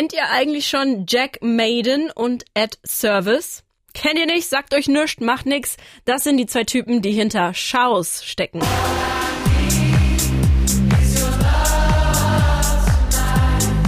Kennt ihr eigentlich schon Jack Maiden und Ed Service? Kennt ihr nicht? Sagt euch nichts, macht nix. Das sind die zwei Typen, die hinter Schaus stecken.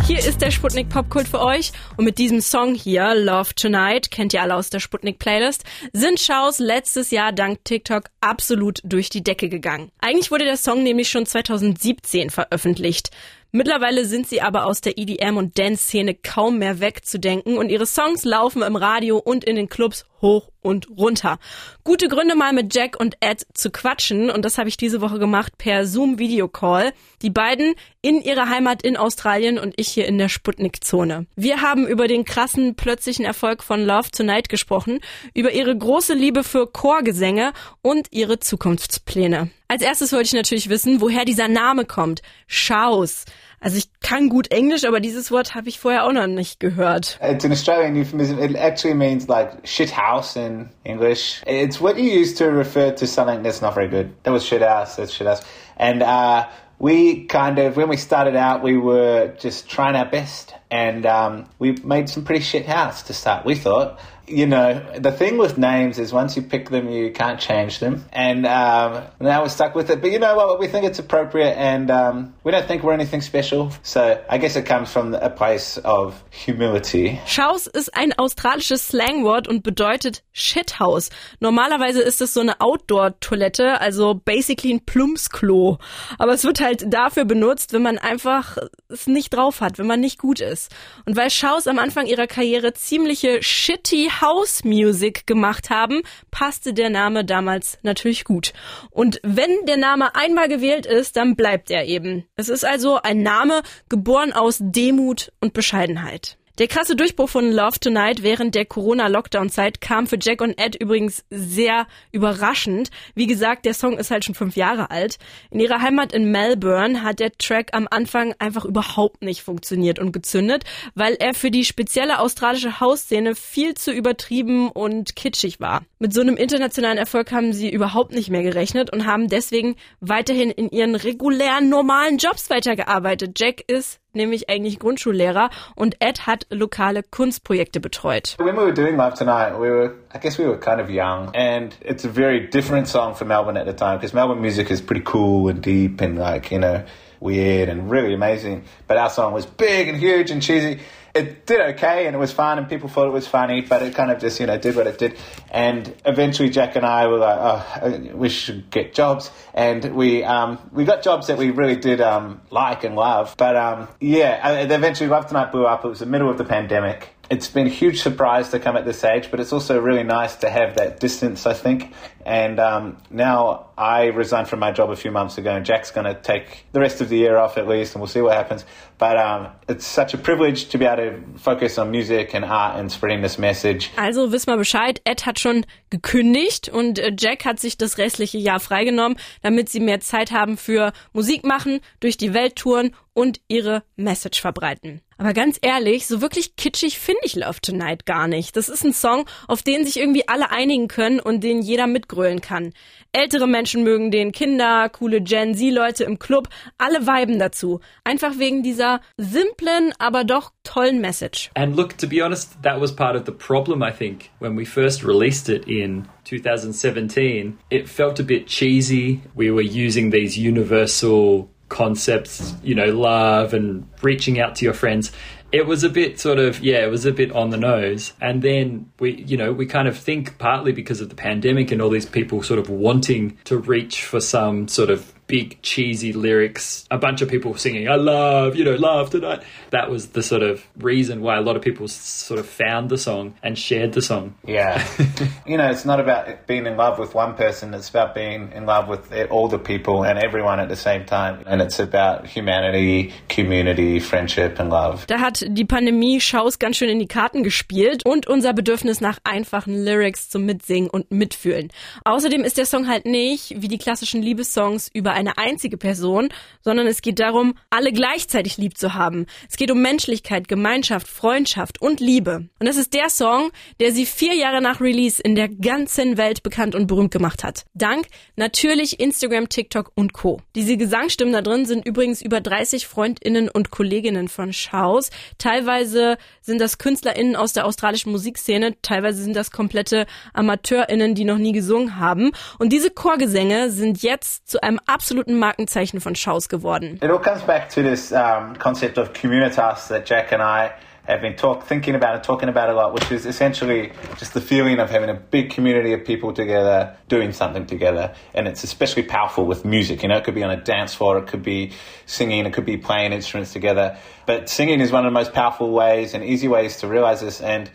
Hier ist der Sputnik Popkult für euch und mit diesem Song hier, Love Tonight, kennt ihr alle aus der Sputnik Playlist, sind Schaus letztes Jahr dank TikTok absolut durch die Decke gegangen. Eigentlich wurde der Song nämlich schon 2017 veröffentlicht. Mittlerweile sind sie aber aus der EDM und Dance-Szene kaum mehr wegzudenken und ihre Songs laufen im Radio und in den Clubs hoch und runter. Gute Gründe mal mit Jack und Ed zu quatschen und das habe ich diese Woche gemacht per Zoom Video Call. Die beiden in ihrer Heimat in Australien und ich hier in der Sputnik Zone. Wir haben über den krassen plötzlichen Erfolg von Love Tonight gesprochen, über ihre große Liebe für Chorgesänge und ihre Zukunftspläne. Als erstes wollte ich natürlich wissen, woher dieser Name kommt. Schaus. Also ich kann gut Englisch, aber dieses Wort habe ich vorher auch noch nicht gehört. It's an Australian euphemism. It actually means like shit house in English. It's what you use to refer to something that's not very good. That was shit house. That's shit house. And uh, we kind of, when we started out, we were just trying our best, and um, we made some pretty shit house to start. We thought you know, the thing with names is once you pick them, you can't change them. And um, now we're stuck with it. But you know what? We think it's appropriate and um, we don't think we're anything special. So I guess it comes from a place of humility. Schaus ist ein australisches Slangwort und bedeutet Shithouse. Normalerweise ist es so eine Outdoor-Toilette, also basically ein Plumpsklo. Aber es wird halt dafür benutzt, wenn man einfach es nicht drauf hat, wenn man nicht gut ist. Und weil Schaus am Anfang ihrer Karriere ziemliche shitty House Music gemacht haben, passte der Name damals natürlich gut. Und wenn der Name einmal gewählt ist, dann bleibt er eben. Es ist also ein Name geboren aus Demut und Bescheidenheit. Der krasse Durchbruch von Love Tonight während der Corona-Lockdown-Zeit kam für Jack und Ed übrigens sehr überraschend. Wie gesagt, der Song ist halt schon fünf Jahre alt. In ihrer Heimat in Melbourne hat der Track am Anfang einfach überhaupt nicht funktioniert und gezündet, weil er für die spezielle australische Hausszene viel zu übertrieben und kitschig war. Mit so einem internationalen Erfolg haben sie überhaupt nicht mehr gerechnet und haben deswegen weiterhin in ihren regulären, normalen Jobs weitergearbeitet. Jack ist nämlich eigentlich Grundschullehrer und Ed hat lokale Kunstprojekte betreut. When we were doing Live Tonight, we were, I guess we were kind of young and it's a very different song for Melbourne at the time because Melbourne music is pretty cool and deep and like, you know, weird and really amazing. But our song was big and huge and cheesy. It did okay and it was fun and people thought it was funny, but it kind of just, you know, did what it did. And eventually Jack and I were like, oh, we should get jobs. And we, um, we got jobs that we really did, um, like and love. But, um, yeah, eventually Love Tonight blew up. It was the middle of the pandemic it's been a huge surprise to come at this age, but it's also really nice to have that distance, I think. And um, now I resigned from my job a few months ago, and Jack's going to take the rest of the year off at least, and we'll see what happens. But um, it's such a privilege to be able to focus on music and art and spreading this message. Also wisst mal Bescheid, Ed hat schon gekündigt und äh, Jack hat sich das restliche Jahr freigenommen, damit sie mehr Zeit haben für Musik machen, durch die Welt touren und ihre Message verbreiten. Aber ganz ehrlich, so wirklich kitschig finde ich Love Tonight gar nicht. Das ist ein Song, auf den sich irgendwie alle einigen können und den jeder mitgrölen kann. Ältere Menschen mögen den, Kinder, coole Gen Z-Leute im Club, alle viben dazu. Einfach wegen dieser simplen, aber doch tollen Message. And look, to be honest, that was part of the problem, I think, when we first released it in 2017. It felt a bit cheesy. We were using these universal concepts, you know, love and reaching out to your friends. It was a bit sort of, yeah, it was a bit on the nose. And then we, you know, we kind of think partly because of the pandemic and all these people sort of wanting to reach for some sort of big cheesy lyrics, a bunch of people singing, I love, you know, love tonight. That was the sort of reason why a lot of people sort of found the song and shared the song. Yeah. you know, it's not about being in love with one person, it's about being in love with all the people and everyone at the same time. And it's about humanity, community, friendship and love. Da hat die Pandemie Schaus ganz schön in die Karten gespielt und unser Bedürfnis nach einfachen Lyrics zum Mitsingen und Mitfühlen. Außerdem ist der Song halt nicht, wie die klassischen Liebessongs, über oder eine einzige Person, sondern es geht darum, alle gleichzeitig lieb zu haben. Es geht um Menschlichkeit, Gemeinschaft, Freundschaft und Liebe. Und das ist der Song, der sie vier Jahre nach Release in der ganzen Welt bekannt und berühmt gemacht hat. Dank natürlich Instagram, TikTok und Co. Diese Gesangsstimmen da drin sind übrigens über 30 Freundinnen und Kolleginnen von Schaus. Teilweise sind das KünstlerInnen aus der australischen Musikszene, teilweise sind das komplette AmateurInnen, die noch nie gesungen haben. Und diese Chorgesänge sind jetzt zu einem absoluten Markenzeichen von Schaus geworden. It all comes back to this um, concept of communitas that Jack and I have been talk, thinking about and talking about a lot, which is essentially just the feeling of having a big community of people together doing something together. And it's especially powerful with music. You know, it could be on a dance floor, it could be singing, it could be playing instruments together. But singing is one of the most powerful ways and easy ways to realize this. And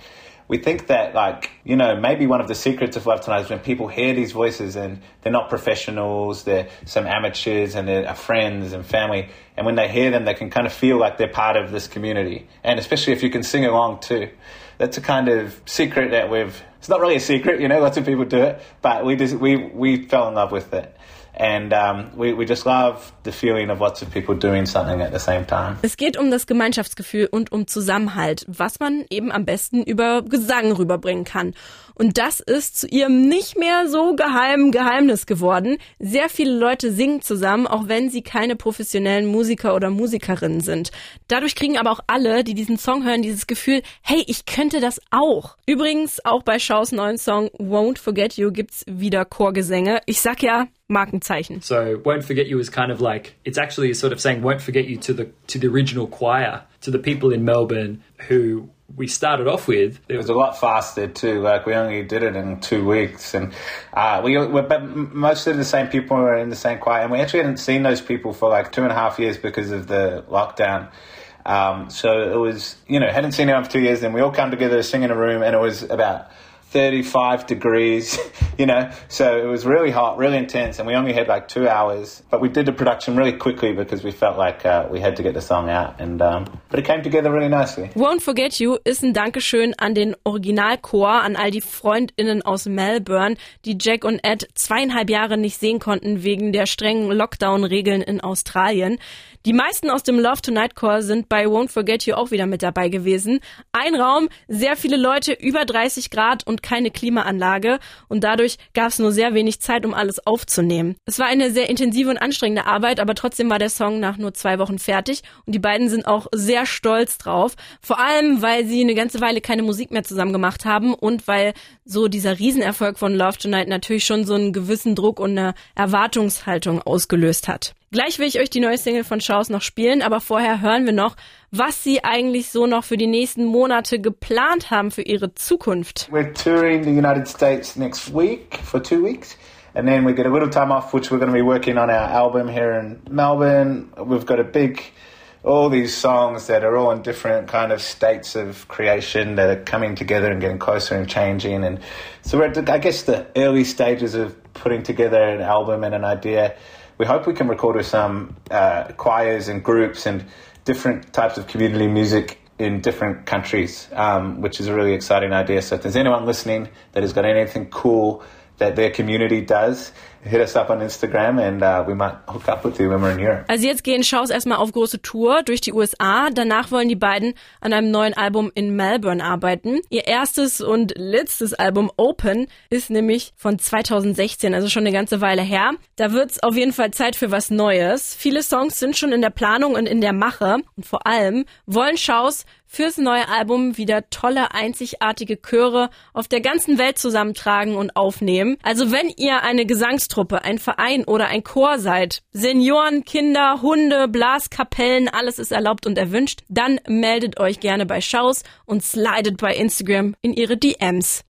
we think that like you know maybe one of the secrets of love tonight is when people hear these voices and they're not professionals they're some amateurs and they're friends and family. And when they hear them they can kind of feel like they're part of this community. And especially if you can sing along too. That's a kind of secret that we've it's not really a secret you know lots of people do it but we just we we fell in love with it And um, we, we just love the feeling of lots of people doing something at the same time. Es geht um das Gemeinschaftsgefühl und um Zusammenhalt, was man eben am besten über Gesang rüberbringen kann. Und das ist zu ihrem nicht mehr so geheimen Geheimnis geworden. Sehr viele Leute singen zusammen, auch wenn sie keine professionellen Musiker oder Musikerinnen sind. Dadurch kriegen aber auch alle, die diesen Song hören, dieses Gefühl, hey, ich könnte das auch. Übrigens, auch bei Shaws neuen Song Won't Forget You gibt's wieder Chorgesänge. Ich sag ja, Markenzeichen. So won't forget you is kind of like it's actually sort of saying won't forget you to the to the original choir, to the people in Melbourne who we started off with. It was a lot faster too. Like we only did it in two weeks, and uh, we were but most of the same people were in the same choir, and we actually hadn't seen those people for like two and a half years because of the lockdown. Um, so it was, you know, hadn't seen them for two years, and we all come together to sing in a room, and it was about 35 degrees, you know, so it was really hot, really intense, and we only had like two hours. But we did the production really quickly because we felt like uh, we had to get the song out, and um, but it came together really nicely. Won't Forget You ist ein Dankeschön an den Originalchor, an all die FreundInnen aus Melbourne, die Jack und Ed zweieinhalb Jahre nicht sehen konnten wegen der strengen Lockdown-Regeln in Australien. Die meisten aus dem Love Tonight Chor sind bei Won't Forget You auch wieder mit dabei gewesen. Ein Raum, sehr viele Leute, über 30 Grad und keine Klimaanlage und dadurch gab es nur sehr wenig Zeit, um alles aufzunehmen. Es war eine sehr intensive und anstrengende Arbeit, aber trotzdem war der Song nach nur zwei Wochen fertig und die beiden sind auch sehr stolz drauf. Vor allem, weil sie eine ganze Weile keine Musik mehr zusammen gemacht haben und weil so dieser Riesenerfolg von Love Tonight natürlich schon so einen gewissen Druck und eine Erwartungshaltung ausgelöst hat. Gleich will ich euch die neue Single von Schaus noch spielen, aber vorher hören wir noch, was sie eigentlich so noch für die nächsten Monate geplant haben für ihre Zukunft. We're touring the United States next week for two weeks. And then we get a little time off, which we're going to be working on our album here in Melbourne. We've got a big, all these songs that are all in different kind of states of creation that are coming together and getting closer and changing. And so we're at, I guess, the early stages of putting together an album and an idea. We hope we can record with some uh, choirs and groups and different types of community music in different countries, um, which is a really exciting idea. So if there's anyone listening that has got anything cool that their community does, hit us up on Instagram and uh, we might hook up with you when we're in Europe. Also jetzt gehen Schaus erstmal auf große Tour durch die USA. Danach wollen die beiden an einem neuen Album in Melbourne arbeiten. Ihr erstes und letztes Album Open ist nämlich von 2016, also schon eine ganze Weile her. Da wird's auf jeden Fall Zeit für was Neues. Viele Songs sind schon in der Planung und in der Mache und vor allem wollen Schaus fürs neue Album wieder tolle, einzigartige Chöre auf der ganzen Welt zusammentragen und aufnehmen. Also wenn ihr eine Gesangstruppe, ein Verein oder ein Chor seid, Senioren, Kinder, Hunde, Blaskapellen, alles ist erlaubt und erwünscht, dann meldet euch gerne bei Schaus und slidet bei Instagram in ihre DMs.